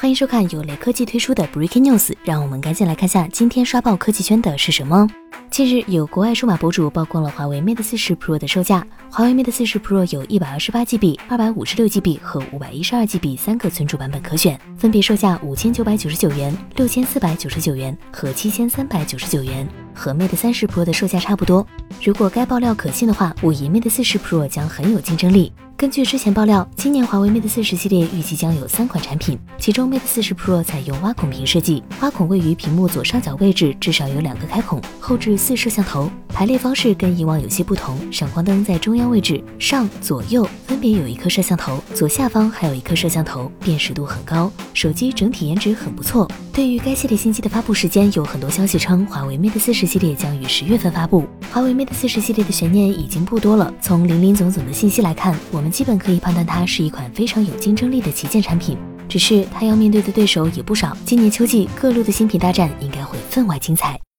欢迎收看由雷科技推出的 Breaking News，让我们赶紧来看下今天刷爆科技圈的是什么。近日，有国外数码博主曝光了华为 Mate 40 Pro 的售价。华为 Mate 40 Pro 有一百二十八 GB、二百五十六 GB 和五百一十二 GB 三个存储版本可选，分别售价五千九百九十九元、六千四百九十九元和七千三百九十九元，和 Mate 30 Pro 的售价差不多。如果该爆料可信的话，我疑 Mate 40 Pro 将很有竞争力。根据之前爆料，今年华为 Mate 40系列预计将有三款产品，其中 Mate 40 Pro 采用挖孔屏设计，挖孔位于屏幕左上角位置，至少有两个开孔，后置四摄像头。排列方式跟以往有些不同，闪光灯在中央位置，上左右分别有一颗摄像头，左下方还有一颗摄像头，辨识度很高。手机整体颜值很不错。对于该系列新机的发布时间，有很多消息称华为 Mate 四十系列将于十月份发布。华为 Mate 四十系列的悬念已经不多了，从林林总总的信息来看，我们。基本可以判断它是一款非常有竞争力的旗舰产品，只是它要面对的对手也不少。今年秋季各路的新品大战应该会分外精彩。